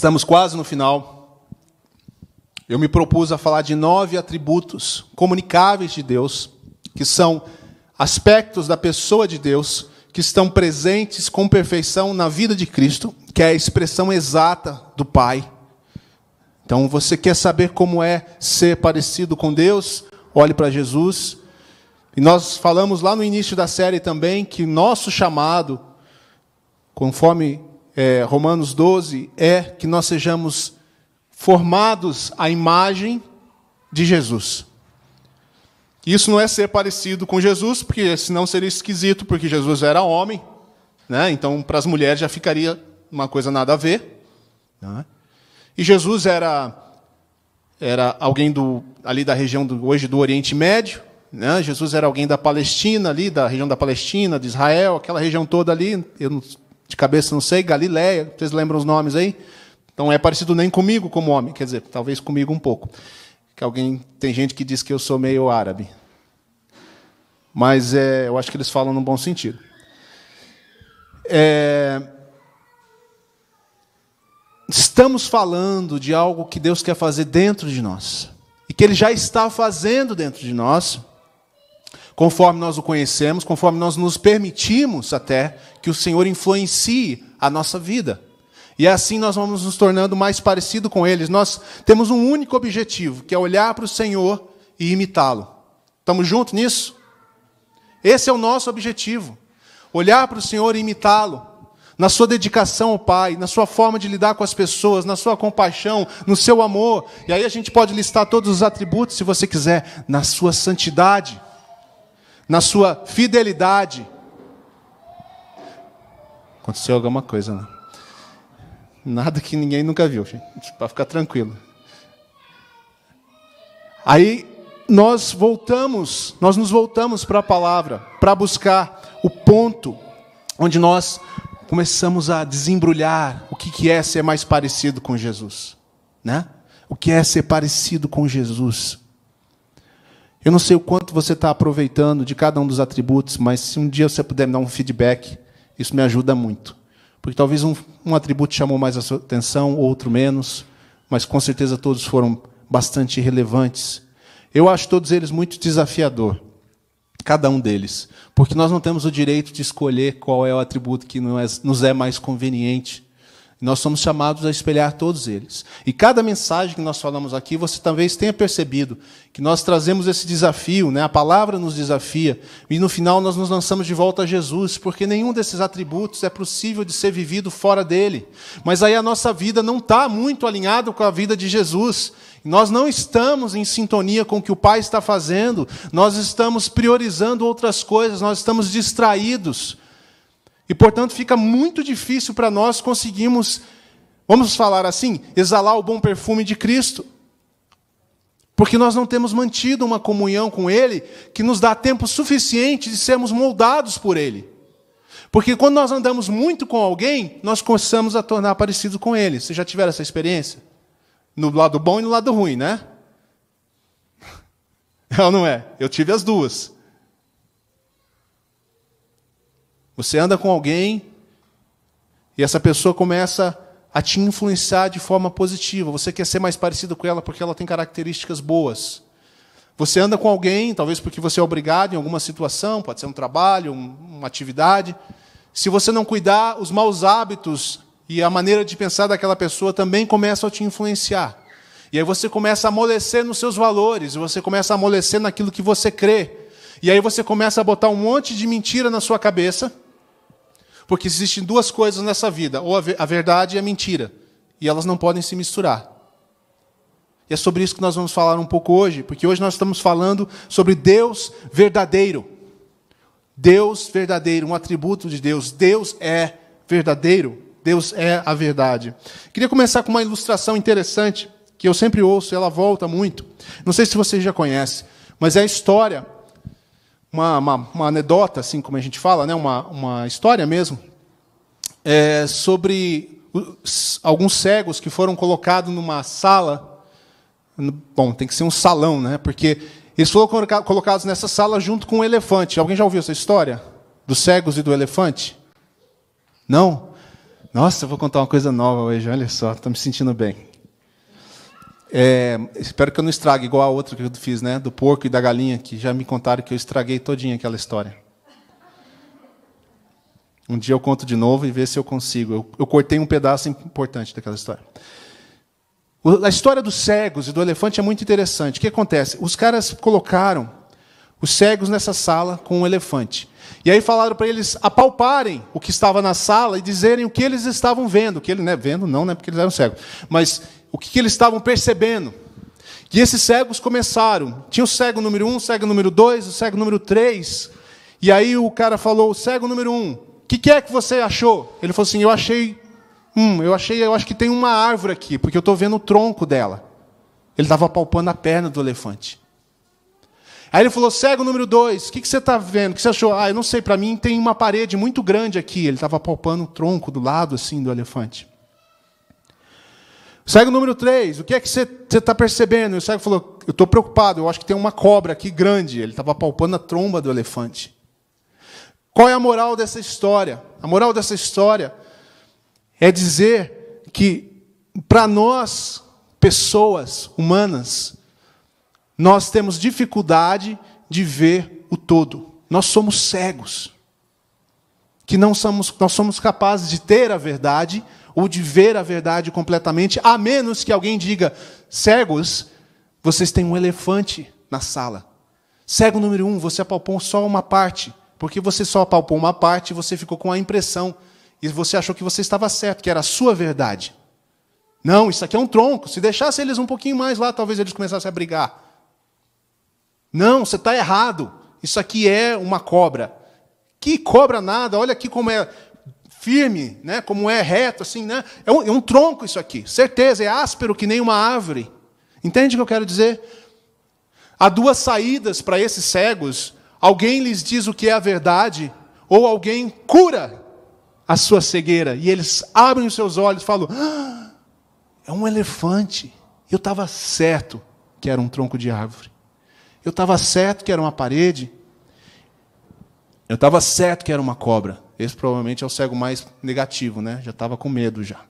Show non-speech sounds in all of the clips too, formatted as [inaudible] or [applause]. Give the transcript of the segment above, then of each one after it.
Estamos quase no final. Eu me propus a falar de nove atributos comunicáveis de Deus, que são aspectos da pessoa de Deus que estão presentes com perfeição na vida de Cristo, que é a expressão exata do Pai. Então, você quer saber como é ser parecido com Deus? Olhe para Jesus. E nós falamos lá no início da série também que nosso chamado, conforme é, Romanos 12, é que nós sejamos formados à imagem de Jesus. Isso não é ser parecido com Jesus, porque senão seria esquisito, porque Jesus era homem, né? então para as mulheres já ficaria uma coisa nada a ver. Né? E Jesus era, era alguém do, ali da região do, hoje do Oriente Médio, né? Jesus era alguém da Palestina, ali da região da Palestina, de Israel, aquela região toda ali, eu não de cabeça não sei, Galiléia, vocês lembram os nomes aí? Então é parecido nem comigo como homem, quer dizer, talvez comigo um pouco. Que alguém tem gente que diz que eu sou meio árabe. Mas é, eu acho que eles falam no bom sentido. É, estamos falando de algo que Deus quer fazer dentro de nós. E que Ele já está fazendo dentro de nós conforme nós o conhecemos, conforme nós nos permitimos até que o Senhor influencie a nossa vida. E assim nós vamos nos tornando mais parecido com eles. Nós temos um único objetivo, que é olhar para o Senhor e imitá-lo. Estamos juntos nisso? Esse é o nosso objetivo. Olhar para o Senhor e imitá-lo. Na sua dedicação ao Pai, na sua forma de lidar com as pessoas, na sua compaixão, no seu amor. E aí a gente pode listar todos os atributos, se você quiser, na sua santidade na sua fidelidade. Aconteceu alguma coisa, né? Nada que ninguém nunca viu, gente, para ficar tranquilo. Aí nós voltamos, nós nos voltamos para a palavra, para buscar o ponto onde nós começamos a desembrulhar o que é ser mais parecido com Jesus, né? O que é ser parecido com Jesus? Eu não sei o quanto você está aproveitando de cada um dos atributos, mas se um dia você puder me dar um feedback, isso me ajuda muito. Porque talvez um, um atributo chamou mais a sua atenção, outro menos, mas com certeza todos foram bastante relevantes. Eu acho todos eles muito desafiador, cada um deles, porque nós não temos o direito de escolher qual é o atributo que nos é mais conveniente. Nós somos chamados a espelhar todos eles. E cada mensagem que nós falamos aqui, você talvez tenha percebido que nós trazemos esse desafio, né? a palavra nos desafia, e no final nós nos lançamos de volta a Jesus, porque nenhum desses atributos é possível de ser vivido fora dele. Mas aí a nossa vida não está muito alinhada com a vida de Jesus. Nós não estamos em sintonia com o que o Pai está fazendo, nós estamos priorizando outras coisas, nós estamos distraídos. E, portanto, fica muito difícil para nós conseguirmos, vamos falar assim, exalar o bom perfume de Cristo. Porque nós não temos mantido uma comunhão com Ele que nos dá tempo suficiente de sermos moldados por Ele. Porque quando nós andamos muito com alguém, nós começamos a tornar parecido com Ele. Vocês já tiveram essa experiência? No lado bom e no lado ruim, né? [laughs] É ou não é? Eu tive as duas. Você anda com alguém e essa pessoa começa a te influenciar de forma positiva. Você quer ser mais parecido com ela porque ela tem características boas. Você anda com alguém, talvez porque você é obrigado em alguma situação, pode ser um trabalho, uma atividade. Se você não cuidar, os maus hábitos e a maneira de pensar daquela pessoa também começam a te influenciar. E aí você começa a amolecer nos seus valores, você começa a amolecer naquilo que você crê. E aí você começa a botar um monte de mentira na sua cabeça porque existem duas coisas nessa vida: ou a verdade e a mentira. E elas não podem se misturar. E é sobre isso que nós vamos falar um pouco hoje, porque hoje nós estamos falando sobre Deus verdadeiro. Deus verdadeiro, um atributo de Deus. Deus é verdadeiro. Deus é a verdade. Queria começar com uma ilustração interessante, que eu sempre ouço, ela volta muito. Não sei se você já conhece, mas é a história uma, uma, uma, anedota, assim como a gente fala, né? uma, uma história mesmo, é, sobre alguns cegos que foram colocados numa sala. Bom, tem que ser um salão, né? Porque eles foram colocados nessa sala junto com um elefante. Alguém já ouviu essa história? Dos cegos e do elefante? Não? Nossa, eu vou contar uma coisa nova hoje, olha só, estou me sentindo bem. É, espero que eu não estrague igual a outra que eu fiz, né? Do porco e da galinha, que já me contaram que eu estraguei todinha aquela história. Um dia eu conto de novo e ver se eu consigo. Eu, eu cortei um pedaço importante daquela história. A história dos cegos e do elefante é muito interessante. O que acontece? Os caras colocaram os cegos nessa sala com um elefante. E aí falaram para eles apalparem o que estava na sala e dizerem o que eles estavam vendo. Que ele, né, vendo não, né, porque eles eram cegos. Mas o que, que eles estavam percebendo. E esses cegos começaram. Tinha o cego número um, o cego número dois, o cego número três. E aí o cara falou, o cego número um, que, que é que você achou? Ele falou assim: Eu achei. Hum, eu achei, eu acho que tem uma árvore aqui, porque eu estou vendo o tronco dela. Ele estava palpando a perna do elefante. Aí ele falou: cego número dois, o que, que você está vendo? O que você achou? Ah, eu não sei, para mim tem uma parede muito grande aqui. Ele estava palpando o tronco do lado assim do elefante. Cego número três, o que é que você está percebendo? O cego falou: Eu estou preocupado, eu acho que tem uma cobra aqui grande. Ele estava palpando a tromba do elefante. Qual é a moral dessa história? A moral dessa história é dizer que, para nós, pessoas humanas, nós temos dificuldade de ver o todo. Nós somos cegos. Que não somos, nós somos capazes de ter a verdade ou de ver a verdade completamente, a menos que alguém diga: cegos, vocês têm um elefante na sala. Cego número um, você apalpou só uma parte. Porque você só apalpou uma parte e você ficou com a impressão. E você achou que você estava certo, que era a sua verdade. Não, isso aqui é um tronco. Se deixasse eles um pouquinho mais lá, talvez eles começassem a brigar. Não, você está errado. Isso aqui é uma cobra. Que cobra nada, olha aqui como é firme, né? como é reto, assim, né? É um, é um tronco isso aqui. Certeza, é áspero que nem uma árvore. Entende o que eu quero dizer? Há duas saídas para esses cegos alguém lhes diz o que é a verdade, ou alguém cura a sua cegueira, e eles abrem os seus olhos e falam: ah, é um elefante. Eu estava certo que era um tronco de árvore. Eu estava certo que era uma parede. Eu estava certo que era uma cobra. Esse provavelmente é o cego mais negativo, né? Já estava com medo já.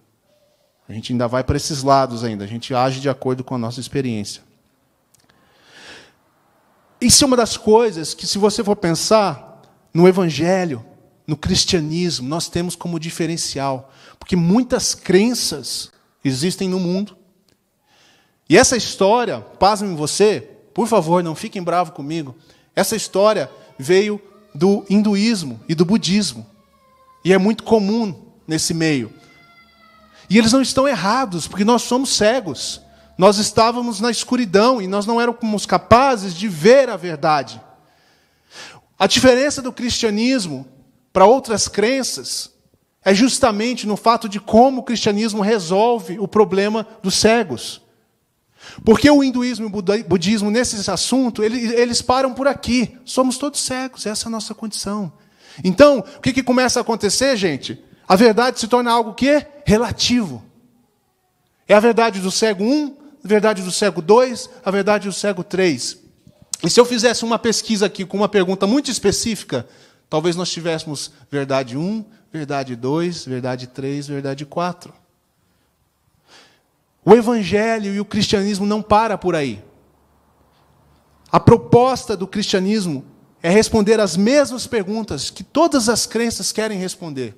A gente ainda vai para esses lados ainda. A gente age de acordo com a nossa experiência. Isso é uma das coisas que, se você for pensar no Evangelho, no cristianismo, nós temos como diferencial. Porque muitas crenças existem no mundo. E essa história, pasmem você, por favor, não fiquem bravos comigo. Essa história veio do hinduísmo e do budismo. E é muito comum nesse meio. E eles não estão errados, porque nós somos cegos. Nós estávamos na escuridão e nós não éramos capazes de ver a verdade. A diferença do cristianismo para outras crenças é justamente no fato de como o cristianismo resolve o problema dos cegos. Porque o hinduísmo e o budismo, nesse assunto, eles, eles param por aqui. Somos todos cegos, essa é a nossa condição. Então, o que, que começa a acontecer, gente? A verdade se torna algo que é relativo. É a verdade do cego 1, a verdade do cego 2, a verdade do cego 3. E se eu fizesse uma pesquisa aqui com uma pergunta muito específica, talvez nós tivéssemos verdade 1, verdade 2, verdade 3, verdade 4. O evangelho e o cristianismo não para por aí. A proposta do cristianismo é responder as mesmas perguntas que todas as crenças querem responder.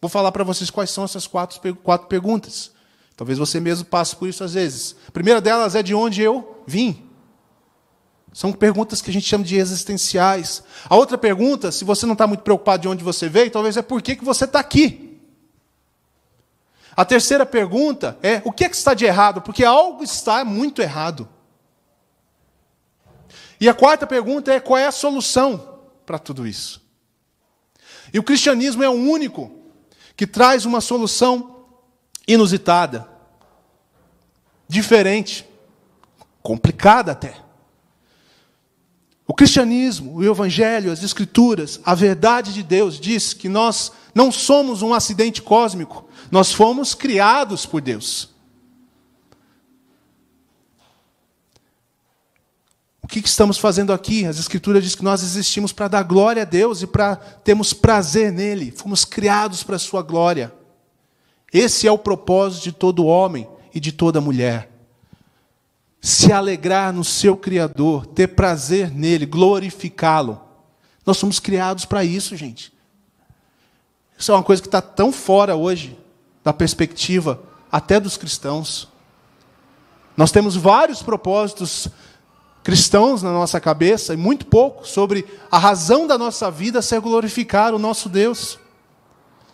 Vou falar para vocês quais são essas quatro, quatro perguntas. Talvez você mesmo passe por isso às vezes. A primeira delas é de onde eu vim. São perguntas que a gente chama de existenciais. A outra pergunta, se você não está muito preocupado de onde você veio, talvez é por que, que você está aqui. A terceira pergunta é o que, é que está de errado? Porque algo está muito errado. E a quarta pergunta é qual é a solução para tudo isso? E o cristianismo é o único que traz uma solução inusitada, diferente, complicada até. O cristianismo, o evangelho, as escrituras, a verdade de Deus diz que nós não somos um acidente cósmico, nós fomos criados por Deus. O que estamos fazendo aqui? As Escrituras dizem que nós existimos para dar glória a Deus e para termos prazer nele. Fomos criados para a sua glória. Esse é o propósito de todo homem e de toda mulher. Se alegrar no seu Criador, ter prazer nele, glorificá-lo. Nós somos criados para isso, gente. Isso é uma coisa que está tão fora hoje da perspectiva até dos cristãos. Nós temos vários propósitos cristãos na nossa cabeça e muito pouco sobre a razão da nossa vida ser glorificar o nosso Deus.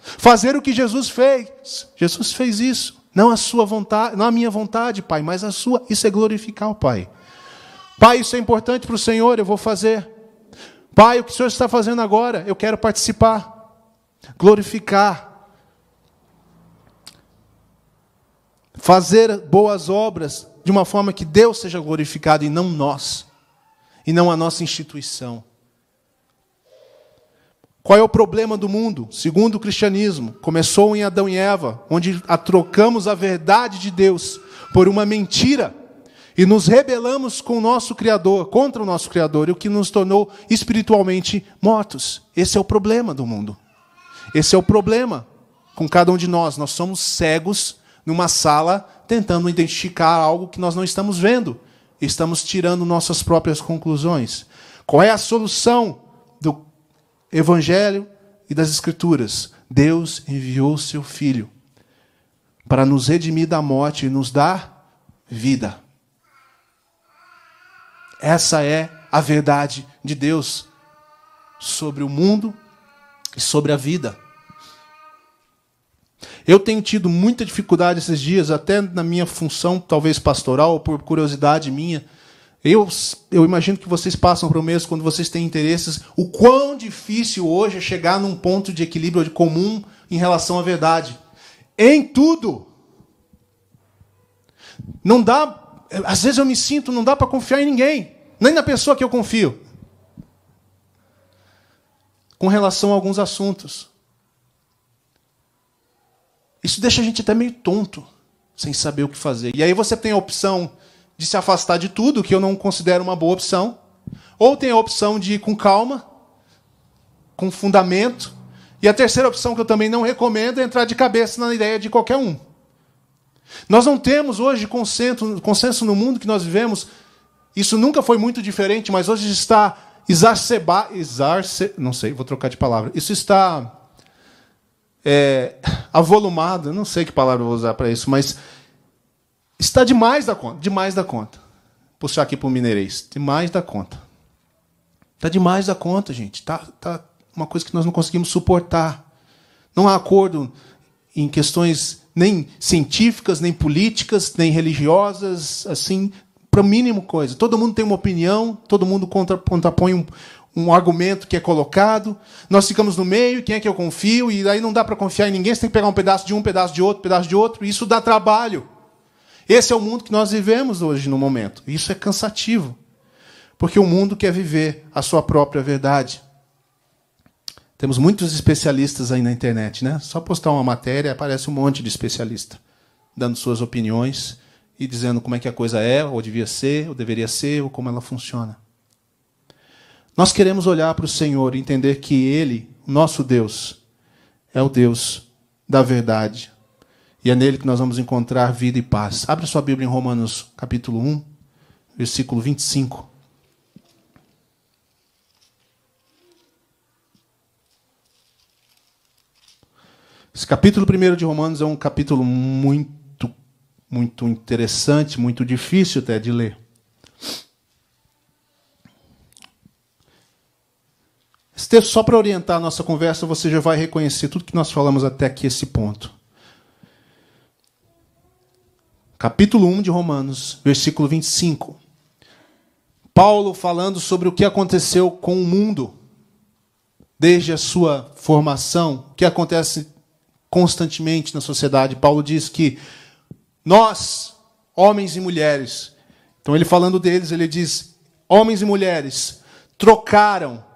Fazer o que Jesus fez. Jesus fez isso. Não a sua vontade, não a minha vontade, Pai, mas a sua. Isso é glorificar o Pai. Pai, isso é importante para o Senhor, eu vou fazer. Pai, o que o Senhor está fazendo agora? Eu quero participar. Glorificar. Fazer boas obras de uma forma que Deus seja glorificado e não nós, e não a nossa instituição. Qual é o problema do mundo? Segundo o cristianismo, começou em Adão e Eva, onde trocamos a verdade de Deus por uma mentira e nos rebelamos com o nosso Criador, contra o nosso Criador, e o que nos tornou espiritualmente mortos. Esse é o problema do mundo. Esse é o problema com cada um de nós. Nós somos cegos numa sala tentando identificar algo que nós não estamos vendo. Estamos tirando nossas próprias conclusões. Qual é a solução do Evangelho e das Escrituras? Deus enviou seu Filho para nos redimir da morte e nos dar vida. Essa é a verdade de Deus sobre o mundo e sobre a vida. Eu tenho tido muita dificuldade esses dias, até na minha função, talvez pastoral, ou por curiosidade minha. Eu, eu imagino que vocês passam por mesmo quando vocês têm interesses. O quão difícil hoje é chegar num ponto de equilíbrio comum em relação à verdade. Em tudo. Não dá. Às vezes eu me sinto, não dá para confiar em ninguém, nem na pessoa que eu confio. Com relação a alguns assuntos. Isso deixa a gente até meio tonto, sem saber o que fazer. E aí você tem a opção de se afastar de tudo, que eu não considero uma boa opção, ou tem a opção de ir com calma, com fundamento, e a terceira opção que eu também não recomendo é entrar de cabeça na ideia de qualquer um. Nós não temos hoje consenso, consenso no mundo que nós vivemos. Isso nunca foi muito diferente, mas hoje está exacerbado. Exarce, não sei, vou trocar de palavra. Isso está é, avolumado, não sei que palavra vou usar para isso, mas está demais da conta, demais da conta. Puxar aqui para o mineirês, demais da conta. Está demais da conta, gente. Está tá uma coisa que nós não conseguimos suportar. Não há acordo em questões nem científicas, nem políticas, nem religiosas, assim, para mínimo coisa. Todo mundo tem uma opinião, todo mundo contra, contrapõe um, um argumento que é colocado, nós ficamos no meio, quem é que eu confio, e aí não dá para confiar em ninguém, você tem que pegar um pedaço de um, pedaço de outro, pedaço de outro, e isso dá trabalho. Esse é o mundo que nós vivemos hoje no momento. Isso é cansativo, porque o mundo quer viver a sua própria verdade. Temos muitos especialistas aí na internet, né? Só postar uma matéria, aparece um monte de especialista dando suas opiniões e dizendo como é que a coisa é, ou devia ser, ou deveria ser, ou como ela funciona. Nós queremos olhar para o Senhor e entender que Ele, nosso Deus, é o Deus da verdade. E é nele que nós vamos encontrar vida e paz. Abra sua Bíblia em Romanos capítulo 1, versículo 25. Esse capítulo 1 de Romanos é um capítulo muito, muito interessante, muito difícil até de ler. Texto, só para orientar a nossa conversa, você já vai reconhecer tudo que nós falamos até aqui, esse ponto. Capítulo 1 de Romanos, versículo 25. Paulo falando sobre o que aconteceu com o mundo, desde a sua formação, o que acontece constantemente na sociedade. Paulo diz que nós, homens e mulheres, então ele falando deles, ele diz: homens e mulheres trocaram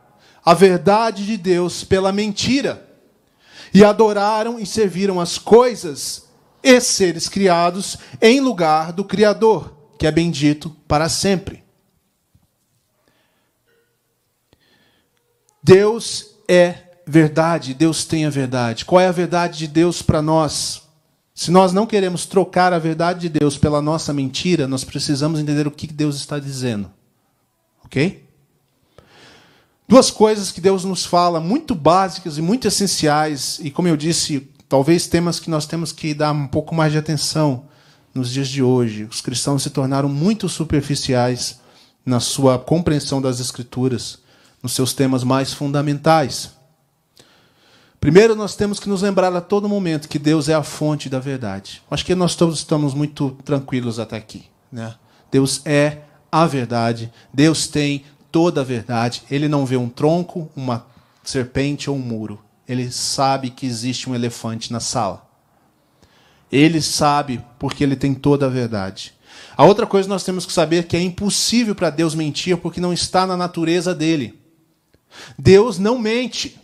a verdade de Deus pela mentira, e adoraram e serviram as coisas e seres criados em lugar do Criador, que é bendito para sempre. Deus é verdade, Deus tem a verdade. Qual é a verdade de Deus para nós? Se nós não queremos trocar a verdade de Deus pela nossa mentira, nós precisamos entender o que Deus está dizendo. Ok? Duas coisas que Deus nos fala, muito básicas e muito essenciais, e como eu disse, talvez temas que nós temos que dar um pouco mais de atenção nos dias de hoje. Os cristãos se tornaram muito superficiais na sua compreensão das Escrituras, nos seus temas mais fundamentais. Primeiro, nós temos que nos lembrar a todo momento que Deus é a fonte da verdade. Acho que nós todos estamos muito tranquilos até aqui. Né? Deus é a verdade, Deus tem toda a verdade. Ele não vê um tronco, uma serpente ou um muro. Ele sabe que existe um elefante na sala. Ele sabe porque ele tem toda a verdade. A outra coisa nós temos que saber é que é impossível para Deus mentir porque não está na natureza dele. Deus não mente.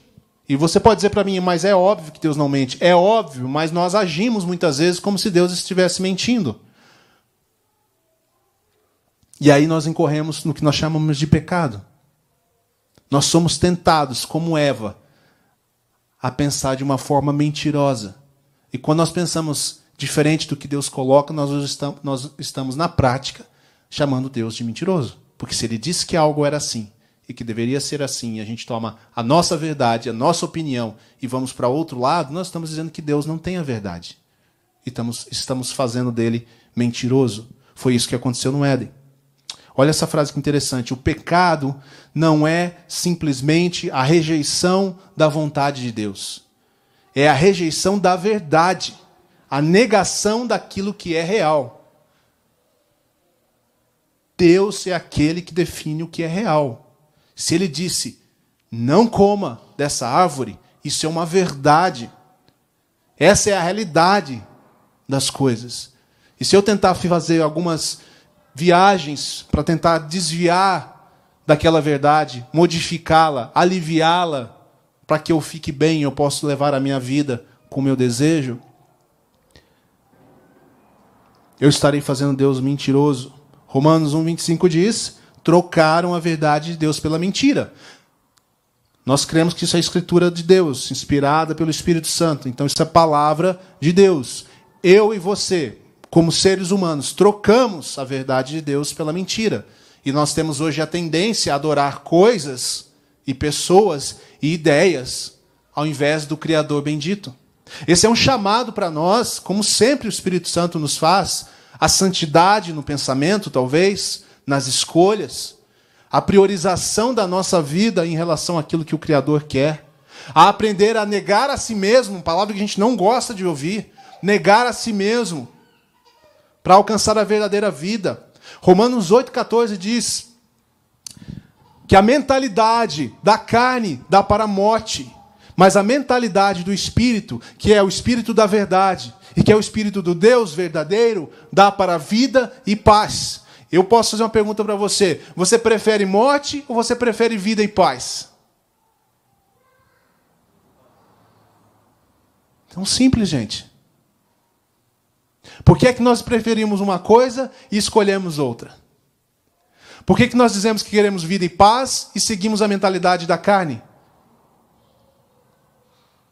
E você pode dizer para mim, mas é óbvio que Deus não mente. É óbvio, mas nós agimos muitas vezes como se Deus estivesse mentindo. E aí nós incorremos no que nós chamamos de pecado. Nós somos tentados, como Eva, a pensar de uma forma mentirosa. E quando nós pensamos diferente do que Deus coloca, nós estamos, na prática chamando Deus de mentiroso. Porque se ele disse que algo era assim e que deveria ser assim, e a gente toma a nossa verdade, a nossa opinião e vamos para outro lado, nós estamos dizendo que Deus não tem a verdade. E estamos, estamos fazendo dele mentiroso. Foi isso que aconteceu no Éden. Olha essa frase que interessante. O pecado não é simplesmente a rejeição da vontade de Deus. É a rejeição da verdade, a negação daquilo que é real. Deus é aquele que define o que é real. Se ele disse, não coma dessa árvore, isso é uma verdade. Essa é a realidade das coisas. E se eu tentar fazer algumas viagens para tentar desviar daquela verdade, modificá-la, aliviá-la, para que eu fique bem, eu possa levar a minha vida com o meu desejo, eu estarei fazendo Deus mentiroso. Romanos 1:25 diz: trocaram a verdade de Deus pela mentira. Nós cremos que isso é escritura de Deus, inspirada pelo Espírito Santo. Então isso é palavra de Deus. Eu e você, como seres humanos, trocamos a verdade de Deus pela mentira. E nós temos hoje a tendência a adorar coisas e pessoas e ideias ao invés do Criador bendito. Esse é um chamado para nós, como sempre o Espírito Santo nos faz, a santidade no pensamento, talvez, nas escolhas, a priorização da nossa vida em relação àquilo que o Criador quer, a aprender a negar a si mesmo, palavra que a gente não gosta de ouvir, negar a si mesmo para alcançar a verdadeira vida. Romanos 8,14 diz que a mentalidade da carne dá para a morte, mas a mentalidade do espírito, que é o espírito da verdade, e que é o espírito do Deus verdadeiro, dá para a vida e paz. Eu posso fazer uma pergunta para você: você prefere morte ou você prefere vida e paz? Tão simples, gente. Por que é que nós preferimos uma coisa e escolhemos outra? Por que, é que nós dizemos que queremos vida e paz e seguimos a mentalidade da carne?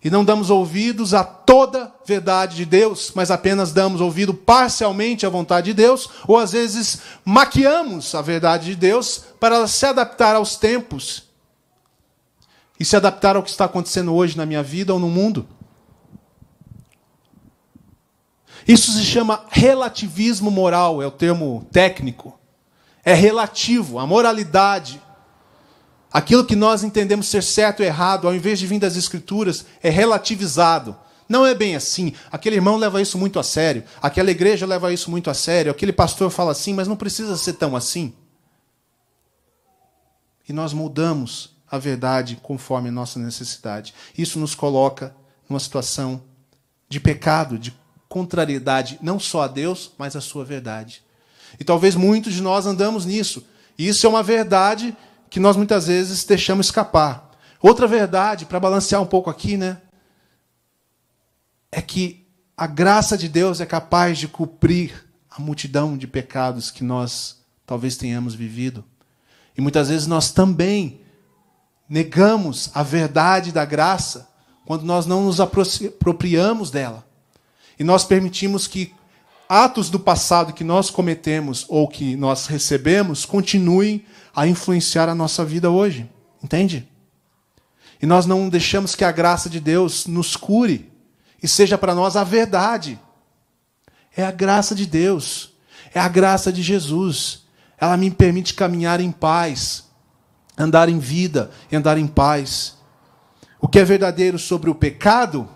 E não damos ouvidos a toda verdade de Deus, mas apenas damos ouvido parcialmente à vontade de Deus, ou às vezes maquiamos a verdade de Deus para se adaptar aos tempos e se adaptar ao que está acontecendo hoje na minha vida ou no mundo. Isso se chama relativismo moral, é o termo técnico. É relativo, a moralidade. Aquilo que nós entendemos ser certo ou errado, ao invés de vir das Escrituras, é relativizado. Não é bem assim. Aquele irmão leva isso muito a sério. Aquela igreja leva isso muito a sério. Aquele pastor fala assim, mas não precisa ser tão assim. E nós mudamos a verdade conforme a nossa necessidade. Isso nos coloca numa situação de pecado, de contrariedade não só a Deus, mas à sua verdade. E talvez muitos de nós andamos nisso. E isso é uma verdade que nós muitas vezes deixamos escapar. Outra verdade, para balancear um pouco aqui, né? É que a graça de Deus é capaz de cobrir a multidão de pecados que nós talvez tenhamos vivido. E muitas vezes nós também negamos a verdade da graça quando nós não nos apropriamos dela. E nós permitimos que atos do passado que nós cometemos ou que nós recebemos continuem a influenciar a nossa vida hoje. Entende? E nós não deixamos que a graça de Deus nos cure e seja para nós a verdade. É a graça de Deus, é a graça de Jesus. Ela me permite caminhar em paz, andar em vida e andar em paz. O que é verdadeiro sobre o pecado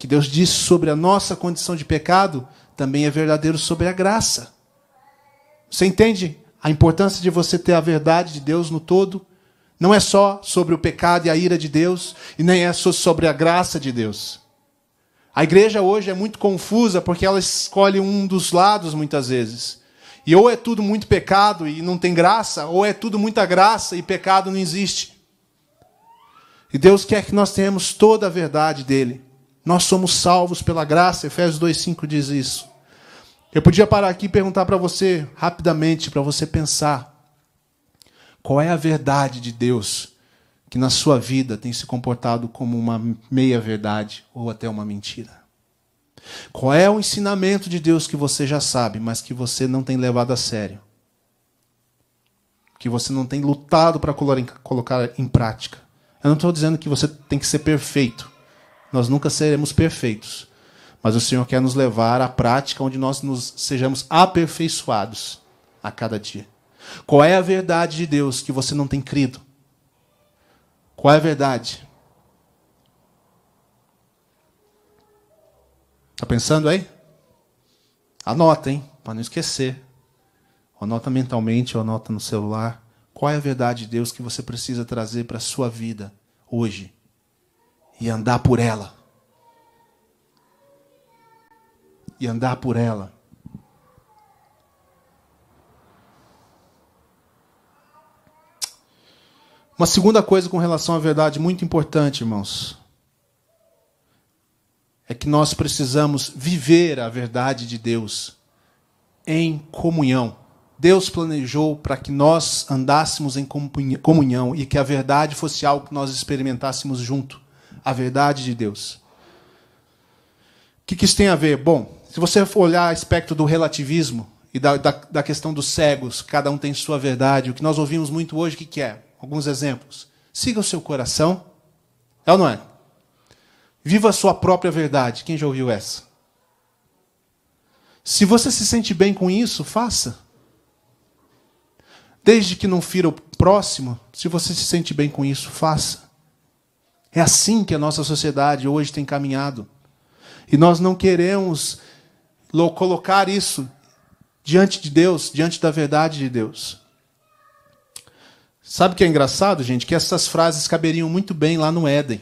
que Deus disse sobre a nossa condição de pecado, também é verdadeiro sobre a graça. Você entende a importância de você ter a verdade de Deus no todo? Não é só sobre o pecado e a ira de Deus, e nem é só sobre a graça de Deus. A igreja hoje é muito confusa porque ela escolhe um dos lados muitas vezes. E ou é tudo muito pecado e não tem graça, ou é tudo muita graça e pecado não existe. E Deus quer que nós tenhamos toda a verdade dele. Nós somos salvos pela graça, Efésios 2,5 diz isso. Eu podia parar aqui e perguntar para você, rapidamente, para você pensar: qual é a verdade de Deus que na sua vida tem se comportado como uma meia-verdade ou até uma mentira? Qual é o ensinamento de Deus que você já sabe, mas que você não tem levado a sério? Que você não tem lutado para colocar em prática? Eu não estou dizendo que você tem que ser perfeito. Nós nunca seremos perfeitos. Mas o Senhor quer nos levar à prática onde nós nos sejamos aperfeiçoados a cada dia. Qual é a verdade de Deus que você não tem crido? Qual é a verdade? Está pensando aí? Anota, hein? Para não esquecer. Anota mentalmente anota no celular. Qual é a verdade de Deus que você precisa trazer para a sua vida hoje? E andar por ela. E andar por ela. Uma segunda coisa com relação à verdade muito importante, irmãos, é que nós precisamos viver a verdade de Deus em comunhão. Deus planejou para que nós andássemos em comunhão e que a verdade fosse algo que nós experimentássemos junto a verdade de Deus. O que, que isso tem a ver? Bom, se você for olhar o aspecto do relativismo e da, da, da, questão dos cegos, cada um tem sua verdade, o que nós ouvimos muito hoje, o que, que é? Alguns exemplos. Siga o seu coração. É ou não é? Viva a sua própria verdade. Quem já ouviu essa? Se você se sente bem com isso, faça. Desde que não fira o próximo, se você se sente bem com isso, faça. É assim que a nossa sociedade hoje tem caminhado. E nós não queremos colocar isso diante de Deus, diante da verdade de Deus. Sabe o que é engraçado, gente? Que essas frases caberiam muito bem lá no Éden.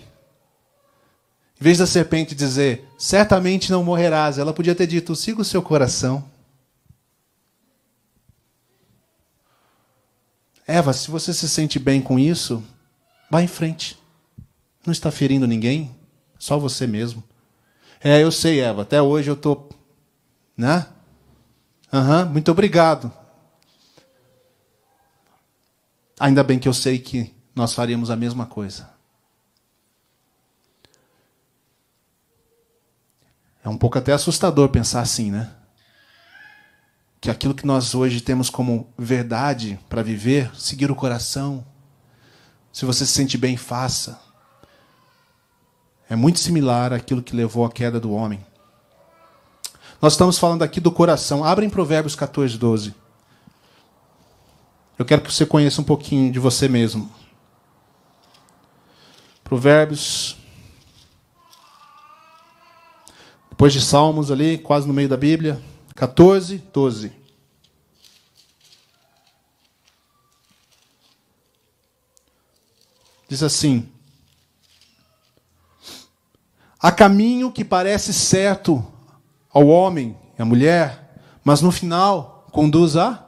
Em vez da serpente dizer, certamente não morrerás, ela podia ter dito, siga o seu coração. Eva, se você se sente bem com isso, vá em frente. Não está ferindo ninguém, só você mesmo. É, eu sei, Eva, até hoje eu estou. Né? Aham, uhum, muito obrigado. Ainda bem que eu sei que nós faríamos a mesma coisa. É um pouco até assustador pensar assim, né? Que aquilo que nós hoje temos como verdade para viver, seguir o coração. Se você se sente bem, faça é muito similar àquilo que levou à queda do homem. Nós estamos falando aqui do coração. Abra em Provérbios 14, 12. Eu quero que você conheça um pouquinho de você mesmo. Provérbios. Depois de Salmos ali, quase no meio da Bíblia. 14, 12. Diz assim: Há caminho que parece certo ao homem e à mulher, mas no final conduz à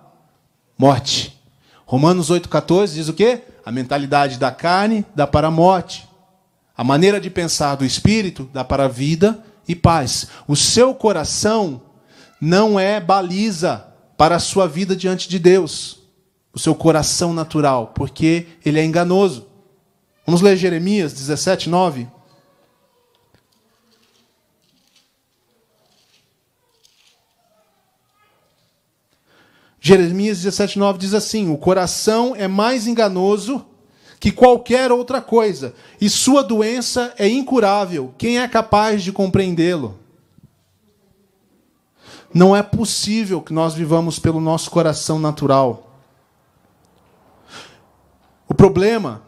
morte. Romanos 8,14 diz o quê? A mentalidade da carne dá para a morte. A maneira de pensar do espírito dá para a vida e paz. O seu coração não é baliza para a sua vida diante de Deus. O seu coração natural, porque ele é enganoso. Vamos ler Jeremias 17, 9. Jeremias 17,9 diz assim: O coração é mais enganoso que qualquer outra coisa, e sua doença é incurável. Quem é capaz de compreendê-lo? Não é possível que nós vivamos pelo nosso coração natural. O problema,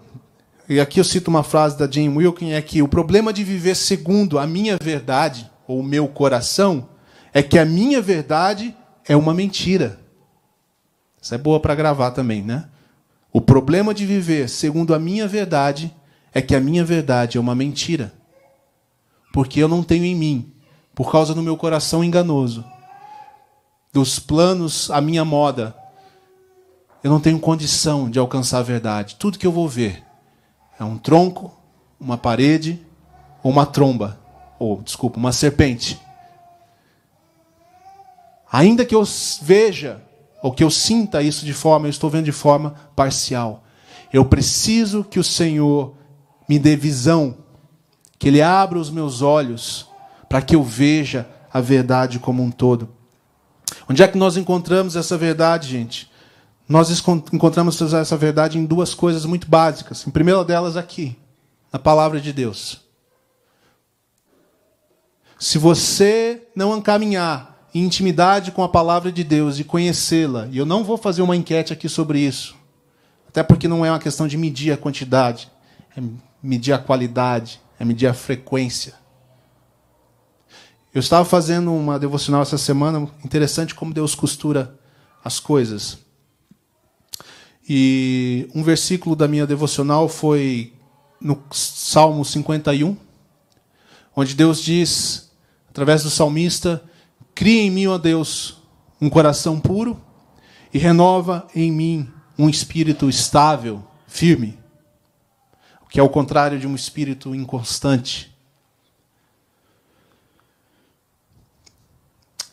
e aqui eu cito uma frase da Jane Wilkin, é que o problema de viver segundo a minha verdade, ou o meu coração, é que a minha verdade é uma mentira. Isso é boa para gravar também, né? O problema de viver segundo a minha verdade é que a minha verdade é uma mentira. Porque eu não tenho em mim, por causa do meu coração enganoso, dos planos à minha moda, eu não tenho condição de alcançar a verdade. Tudo que eu vou ver é um tronco, uma parede ou uma tromba, ou desculpa, uma serpente. Ainda que eu veja ou que eu sinta isso de forma, eu estou vendo de forma parcial. Eu preciso que o Senhor me dê visão, que Ele abra os meus olhos, para que eu veja a verdade como um todo. Onde é que nós encontramos essa verdade, gente? Nós encontramos essa verdade em duas coisas muito básicas. Em primeira delas, aqui, na palavra de Deus. Se você não caminhar em intimidade com a palavra de Deus e conhecê-la. E eu não vou fazer uma enquete aqui sobre isso. Até porque não é uma questão de medir a quantidade, é medir a qualidade, é medir a frequência. Eu estava fazendo uma devocional essa semana, interessante como Deus costura as coisas. E um versículo da minha devocional foi no Salmo 51, onde Deus diz, através do salmista, Cria em mim, ó Deus, um coração puro e renova em mim um espírito estável, firme, que é o contrário de um espírito inconstante.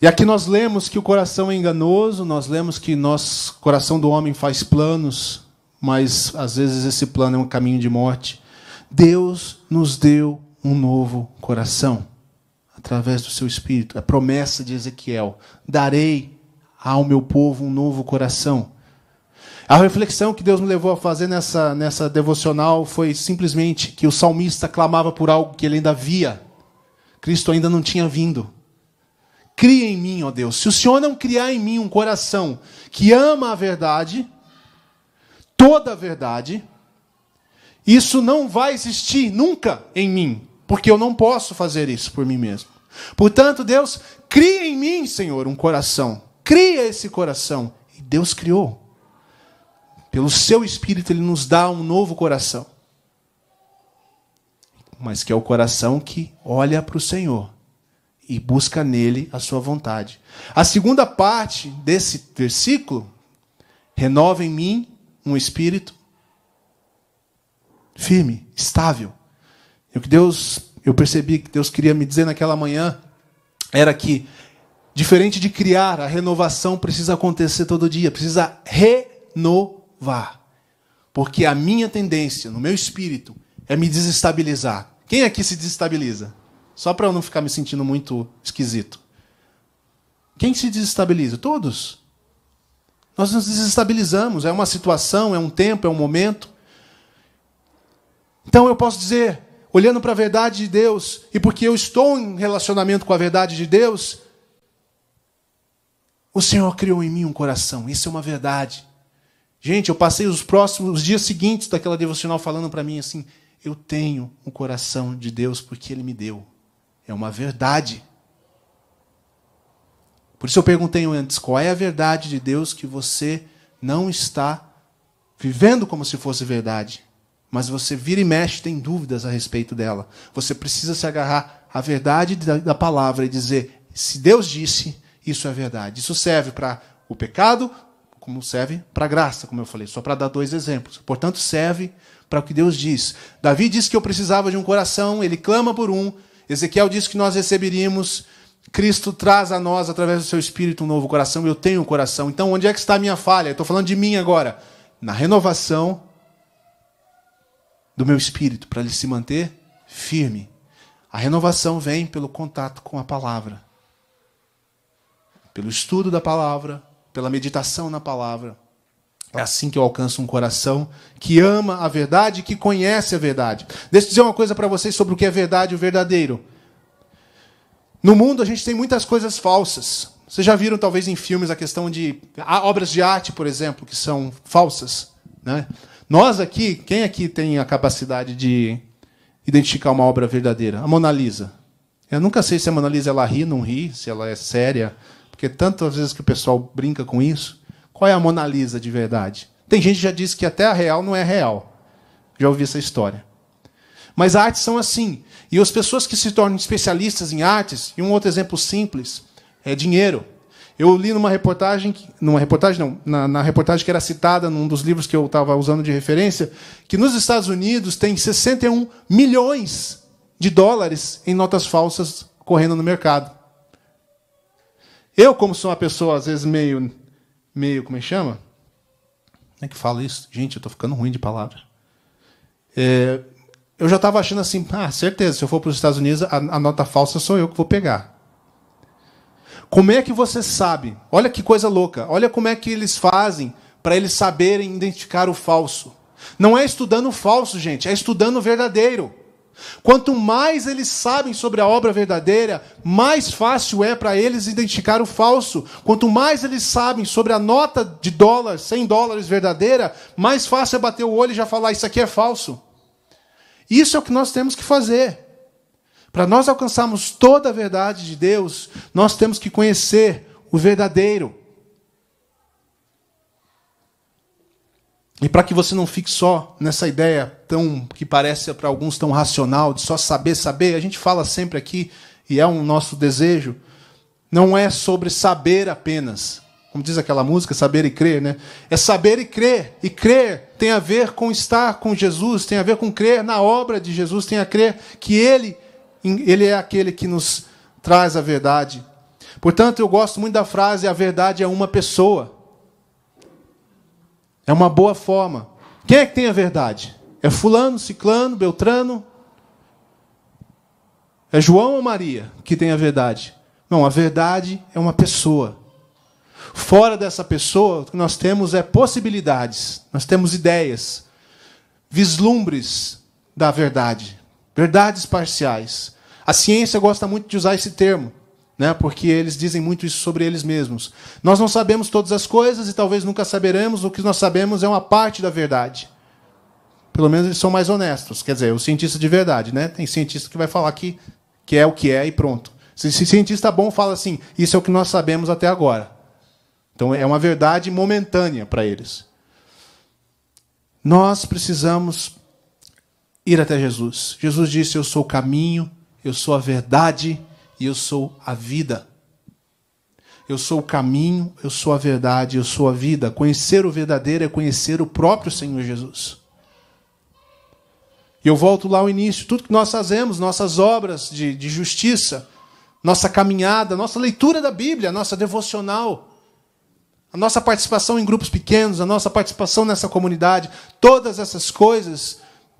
E aqui nós lemos que o coração é enganoso, nós lemos que nosso coração do homem faz planos, mas às vezes esse plano é um caminho de morte. Deus nos deu um novo coração através do seu espírito. A promessa de Ezequiel: darei ao meu povo um novo coração. A reflexão que Deus me levou a fazer nessa, nessa devocional foi simplesmente que o salmista clamava por algo que ele ainda via. Cristo ainda não tinha vindo. Cria em mim, ó Deus. Se o Senhor não criar em mim um coração que ama a verdade, toda a verdade, isso não vai existir nunca em mim porque eu não posso fazer isso por mim mesmo. Portanto, Deus, cria em mim, Senhor, um coração. Cria esse coração. E Deus criou. Pelo seu Espírito, Ele nos dá um novo coração. Mas que é o coração que olha para o Senhor e busca nele a sua vontade. A segunda parte desse versículo, renova em mim um espírito firme, estável. E o que Deus, eu percebi que Deus queria me dizer naquela manhã era que, diferente de criar, a renovação precisa acontecer todo dia, precisa renovar. Porque a minha tendência, no meu espírito, é me desestabilizar. Quem aqui se desestabiliza? Só para eu não ficar me sentindo muito esquisito. Quem se desestabiliza? Todos. Nós nos desestabilizamos. É uma situação, é um tempo, é um momento. Então eu posso dizer: olhando para a verdade de Deus, e porque eu estou em relacionamento com a verdade de Deus, o Senhor criou em mim um coração. Isso é uma verdade. Gente, eu passei os próximos os dias seguintes daquela devocional falando para mim assim: eu tenho um coração de Deus porque Ele me deu. É uma verdade. Por isso eu perguntei antes: qual é a verdade de Deus que você não está vivendo como se fosse verdade? Mas você vira e mexe tem dúvidas a respeito dela. Você precisa se agarrar à verdade da, da palavra e dizer: se Deus disse, isso é verdade. Isso serve para o pecado, como serve para a graça, como eu falei, só para dar dois exemplos. Portanto, serve para o que Deus diz. Davi disse que eu precisava de um coração, ele clama por um. Ezequiel disse que nós receberíamos. Cristo traz a nós, através do seu Espírito, um novo coração. Eu tenho um coração. Então, onde é que está a minha falha? Estou falando de mim agora. Na renovação do meu espírito para ele se manter firme. A renovação vem pelo contato com a palavra, pelo estudo da palavra, pela meditação na palavra. É assim que eu alcanço um coração que ama a verdade, que conhece a verdade. Deixa eu dizer uma coisa para vocês sobre o que é verdade e o verdadeiro. No mundo a gente tem muitas coisas falsas. Vocês já viram, talvez, em filmes, a questão de obras de arte, por exemplo, que são falsas. Né? Nós aqui, quem aqui tem a capacidade de identificar uma obra verdadeira? A Mona Lisa. Eu nunca sei se a Mona Lisa ela ri, não ri, se ela é séria, porque tantas vezes que o pessoal brinca com isso. Qual é a Mona Lisa de verdade? Tem gente que já disse que até a real não é real. Já ouvi essa história. Mas artes são assim. E as pessoas que se tornam especialistas em artes, e um outro exemplo simples, é dinheiro. Eu li numa reportagem, numa reportagem não, na, na reportagem que era citada num dos livros que eu estava usando de referência, que nos Estados Unidos tem 61 milhões de dólares em notas falsas correndo no mercado. Eu, como sou uma pessoa às vezes meio meio, como é que chama? Como é que fala isso? Gente, eu estou ficando ruim de palavra. É, eu já estava achando assim, ah, certeza, se eu for para os Estados Unidos, a, a nota falsa sou eu que vou pegar. Como é que você sabe? Olha que coisa louca. Olha como é que eles fazem para eles saberem identificar o falso. Não é estudando o falso, gente, é estudando o verdadeiro. Quanto mais eles sabem sobre a obra verdadeira, mais fácil é para eles identificar o falso. Quanto mais eles sabem sobre a nota de dólar, 100 dólares verdadeira, mais fácil é bater o olho e já falar: Isso aqui é falso. Isso é o que nós temos que fazer. Para nós alcançarmos toda a verdade de Deus, nós temos que conhecer o verdadeiro. E para que você não fique só nessa ideia tão que parece para alguns tão racional de só saber saber, a gente fala sempre aqui e é um nosso desejo, não é sobre saber apenas. Como diz aquela música, saber e crer, né? É saber e crer. E crer tem a ver com estar com Jesus, tem a ver com crer na obra de Jesus, tem a crer que ele ele é aquele que nos traz a verdade. Portanto, eu gosto muito da frase a verdade é uma pessoa. É uma boa forma. Quem é que tem a verdade? É Fulano, Ciclano, Beltrano? É João ou Maria que tem a verdade? Não, a verdade é uma pessoa. Fora dessa pessoa, o que nós temos é possibilidades, nós temos ideias, vislumbres da verdade, verdades parciais. A ciência gosta muito de usar esse termo né? porque eles dizem muito isso sobre eles mesmos. Nós não sabemos todas as coisas e talvez nunca saberemos, o que nós sabemos é uma parte da verdade. Pelo menos eles são mais honestos. Quer dizer, o cientista de verdade. Né? Tem cientista que vai falar que, que é o que é e pronto. Se, cientista bom fala assim, isso é o que nós sabemos até agora. Então é uma verdade momentânea para eles. Nós precisamos ir até Jesus. Jesus disse: Eu sou o caminho, eu sou a verdade e eu sou a vida. Eu sou o caminho, eu sou a verdade, eu sou a vida. Conhecer o verdadeiro é conhecer o próprio Senhor Jesus. E eu volto lá ao início. Tudo que nós fazemos, nossas obras de, de justiça, nossa caminhada, nossa leitura da Bíblia, nossa devocional, a nossa participação em grupos pequenos, a nossa participação nessa comunidade, todas essas coisas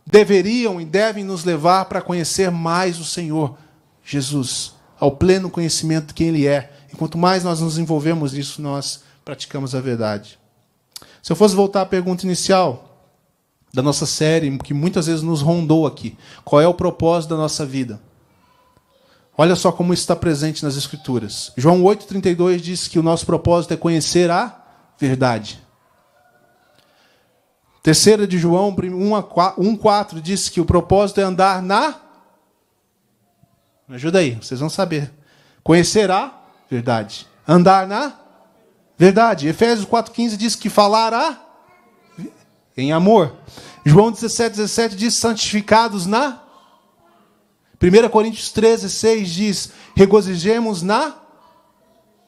deveriam e devem nos levar para conhecer mais o Senhor Jesus ao pleno conhecimento de quem Ele é. E quanto mais nós nos envolvemos nisso, nós praticamos a verdade. Se eu fosse voltar à pergunta inicial da nossa série, que muitas vezes nos rondou aqui, qual é o propósito da nossa vida? Olha só como isso está presente nas Escrituras. João 8,32 diz que o nosso propósito é conhecer a verdade. Terceira de João 1,4 diz que o propósito é andar na me ajuda aí, vocês vão saber. Conhecer a verdade. Andar na verdade. Efésios 4,15 diz que falará em amor. João 17, 17 diz santificados na. 1 Coríntios 13, 6 diz regozijemos na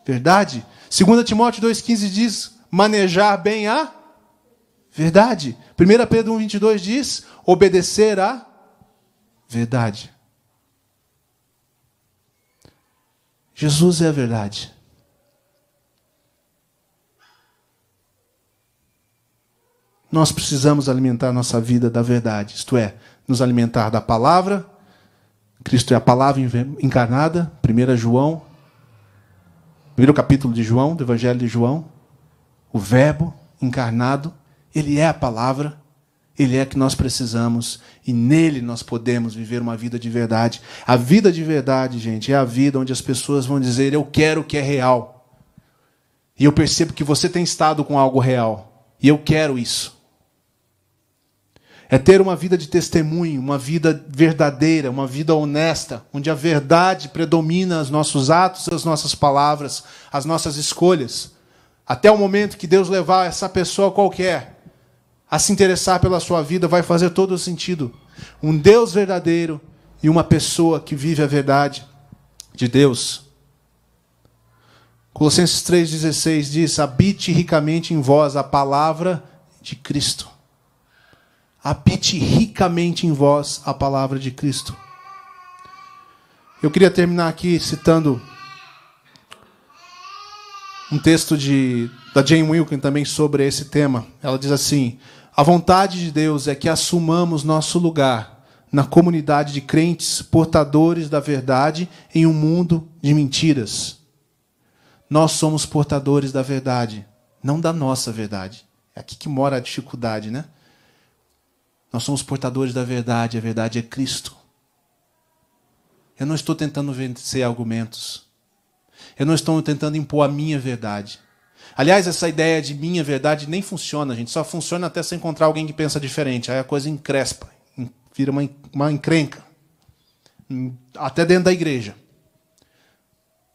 verdade. 2 Timóteo 2,15 diz manejar bem a verdade. 1 Pedro 1,22 diz obedecer a verdade. Jesus é a verdade. Nós precisamos alimentar nossa vida da verdade, isto é, nos alimentar da palavra. Cristo é a palavra encarnada, 1 João, primeiro capítulo de João, do Evangelho de João. o Verbo encarnado, ele é a palavra, ele é que nós precisamos e nele nós podemos viver uma vida de verdade. A vida de verdade, gente, é a vida onde as pessoas vão dizer: Eu quero o que é real. E eu percebo que você tem estado com algo real. E eu quero isso. É ter uma vida de testemunho, uma vida verdadeira, uma vida honesta, onde a verdade predomina os nossos atos, as nossas palavras, as nossas escolhas. Até o momento que Deus levar essa pessoa qualquer a se interessar pela sua vida, vai fazer todo o sentido. Um Deus verdadeiro e uma pessoa que vive a verdade de Deus. Colossenses 3,16 diz: habite ricamente em vós a palavra de Cristo. Habite ricamente em vós a palavra de Cristo. Eu queria terminar aqui citando um texto de, da Jane Wilkin também sobre esse tema. Ela diz assim: a vontade de Deus é que assumamos nosso lugar na comunidade de crentes portadores da verdade em um mundo de mentiras. Nós somos portadores da verdade, não da nossa verdade. É aqui que mora a dificuldade, né? Nós somos portadores da verdade, a verdade é Cristo. Eu não estou tentando vencer argumentos. Eu não estou tentando impor a minha verdade. Aliás, essa ideia de minha verdade nem funciona, gente. Só funciona até você encontrar alguém que pensa diferente. Aí a coisa encrespa, vira uma, uma encrenca. Até dentro da igreja.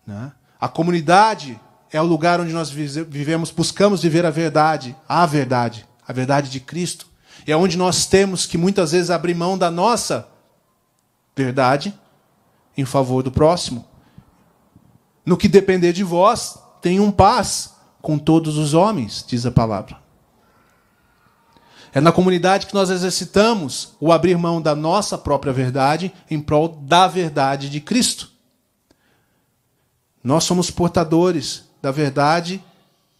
Né? A comunidade é o lugar onde nós vivemos, buscamos viver a verdade, a verdade, a verdade de Cristo. E é onde nós temos que muitas vezes abrir mão da nossa verdade em favor do próximo. No que depender de vós, tenham paz com todos os homens, diz a palavra. É na comunidade que nós exercitamos o abrir mão da nossa própria verdade em prol da verdade de Cristo. Nós somos portadores da verdade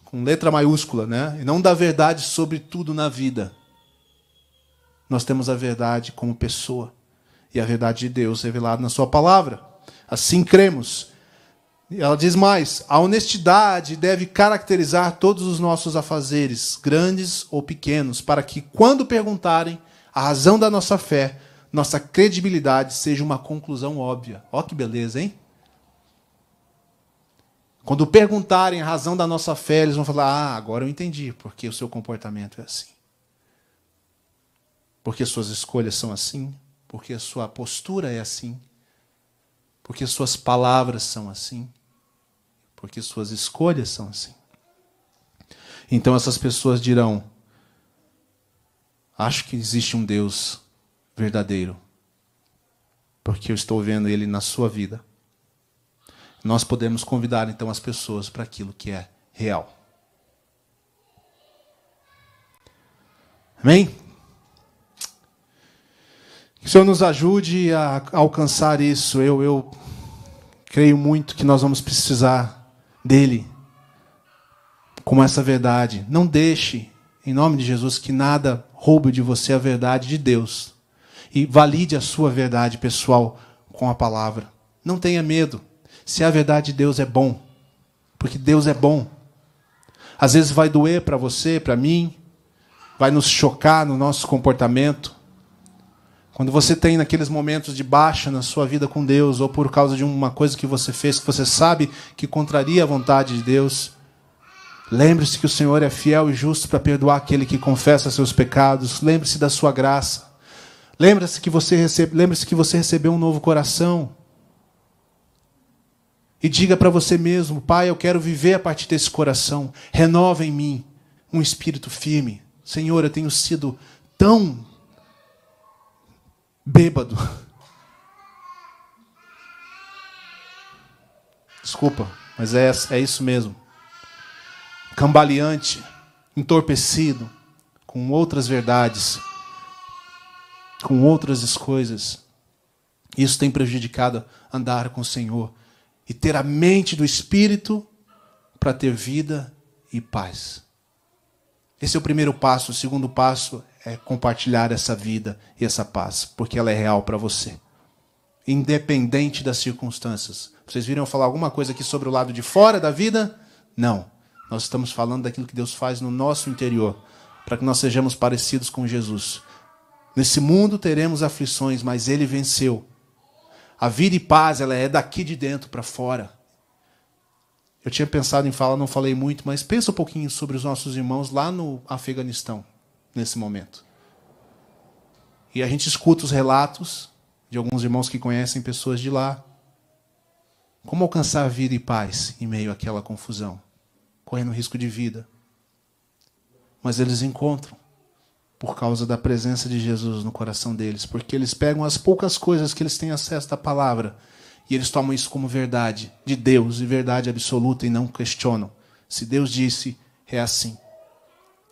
com letra maiúscula, né? E não da verdade sobre tudo na vida. Nós temos a verdade como pessoa e a verdade de Deus revelada na sua palavra. Assim cremos. Ela diz mais: a honestidade deve caracterizar todos os nossos afazeres, grandes ou pequenos, para que, quando perguntarem a razão da nossa fé, nossa credibilidade seja uma conclusão óbvia. Ó que beleza, hein? Quando perguntarem a razão da nossa fé, eles vão falar: Ah, agora eu entendi porque o seu comportamento é assim. Porque suas escolhas são assim. Porque a sua postura é assim. Porque suas palavras são assim porque suas escolhas são assim. Então essas pessoas dirão: Acho que existe um Deus verdadeiro, porque eu estou vendo ele na sua vida. Nós podemos convidar então as pessoas para aquilo que é real. Amém? Que o Senhor nos ajude a alcançar isso. Eu, eu creio muito que nós vamos precisar dele, como essa verdade. Não deixe, em nome de Jesus, que nada roube de você a verdade de Deus. E valide a sua verdade pessoal com a palavra. Não tenha medo. Se a verdade de Deus é bom, porque Deus é bom. Às vezes vai doer para você, para mim, vai nos chocar no nosso comportamento. Quando você tem naqueles momentos de baixa na sua vida com Deus, ou por causa de uma coisa que você fez que você sabe que contraria a vontade de Deus, lembre-se que o Senhor é fiel e justo para perdoar aquele que confessa seus pecados. Lembre-se da sua graça. Lembre-se que você recebe, lembre-se que você recebeu um novo coração. E diga para você mesmo, Pai, eu quero viver a partir desse coração. Renova em mim um espírito firme. Senhor, eu tenho sido tão bêbado. Desculpa, mas é, é isso mesmo. Cambaleante, entorpecido, com outras verdades, com outras coisas. Isso tem prejudicado andar com o Senhor e ter a mente do Espírito para ter vida e paz. Esse é o primeiro passo. O segundo passo é compartilhar essa vida e essa paz, porque ela é real para você. Independente das circunstâncias. Vocês viram falar alguma coisa aqui sobre o lado de fora da vida? Não. Nós estamos falando daquilo que Deus faz no nosso interior, para que nós sejamos parecidos com Jesus. Nesse mundo teremos aflições, mas ele venceu. A vida e paz, ela é daqui de dentro para fora. Eu tinha pensado em falar, não falei muito, mas pensa um pouquinho sobre os nossos irmãos lá no Afeganistão, nesse momento. E a gente escuta os relatos de alguns irmãos que conhecem pessoas de lá. Como alcançar vida e paz em meio àquela confusão, correndo risco de vida. Mas eles encontram por causa da presença de Jesus no coração deles, porque eles pegam as poucas coisas que eles têm acesso à palavra e eles tomam isso como verdade de Deus e verdade absoluta e não questionam. Se Deus disse, é assim.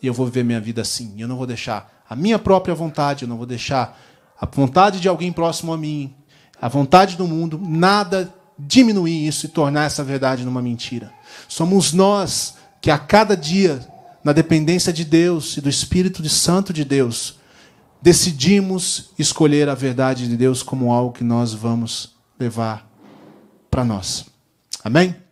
E eu vou viver minha vida assim. Eu não vou deixar a minha própria vontade, eu não vou deixar a vontade de alguém próximo a mim, a vontade do mundo, nada diminuir isso e tornar essa verdade numa mentira. Somos nós que a cada dia na dependência de Deus e do Espírito Santo de Deus, decidimos escolher a verdade de Deus como algo que nós vamos levar para nós. Amém?